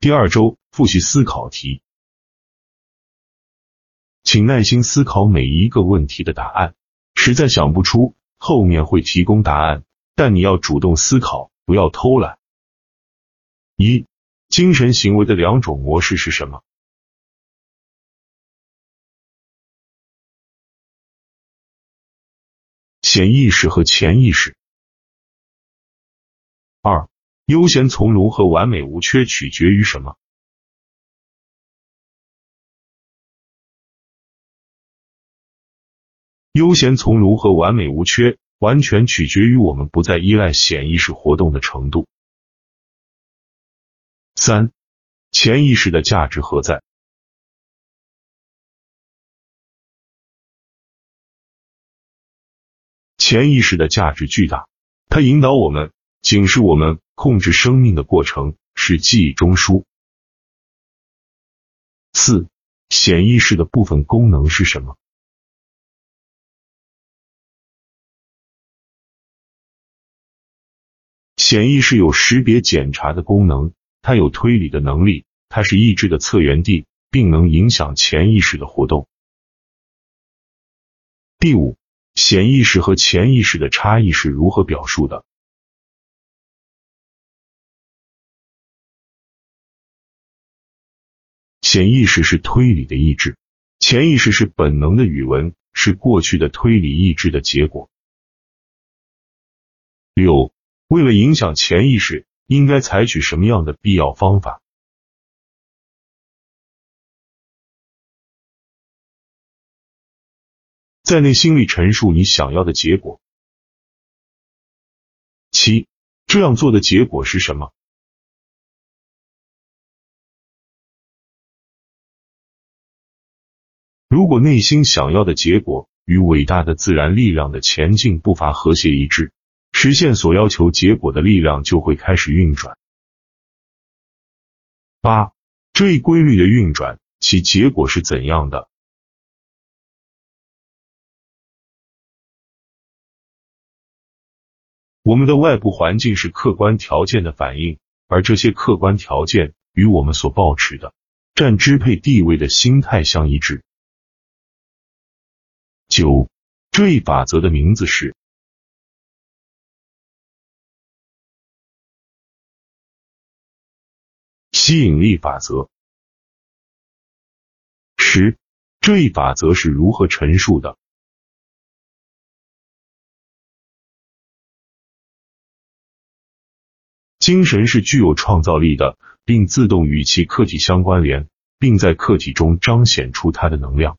第二周复习思考题，请耐心思考每一个问题的答案。实在想不出，后面会提供答案，但你要主动思考，不要偷懒。一、精神行为的两种模式是什么？潜意识和潜意识。悠闲从容和完美无缺取决于什么？悠闲从容和完美无缺完全取决于我们不再依赖显意识活动的程度。三、潜意识的价值何在？潜意识的价值巨大，它引导我们、警示我们、控制生命的过程，是记忆中枢。四、显意识的部分功能是什么？显意识有识别、检查的功能，它有推理的能力，它是意志的策源地，并能影响潜意识的活动。第五。显意识和潜意识的差异是如何表述的？潜意识是推理的意志，潜意识是本能的语文，是过去的推理意志的结果。六，为了影响潜意识，应该采取什么样的必要方法？在内心里陈述你想要的结果。七，这样做的结果是什么？如果内心想要的结果与伟大的自然力量的前进步伐和谐一致，实现所要求结果的力量就会开始运转。八，这一规律的运转，其结果是怎样的？我们的外部环境是客观条件的反应，而这些客观条件与我们所抱持的占支配地位的心态相一致。九，这一法则的名字是吸引力法则。十，这一法则是如何陈述的？精神是具有创造力的，并自动与其客体相关联，并在客体中彰显出它的能量。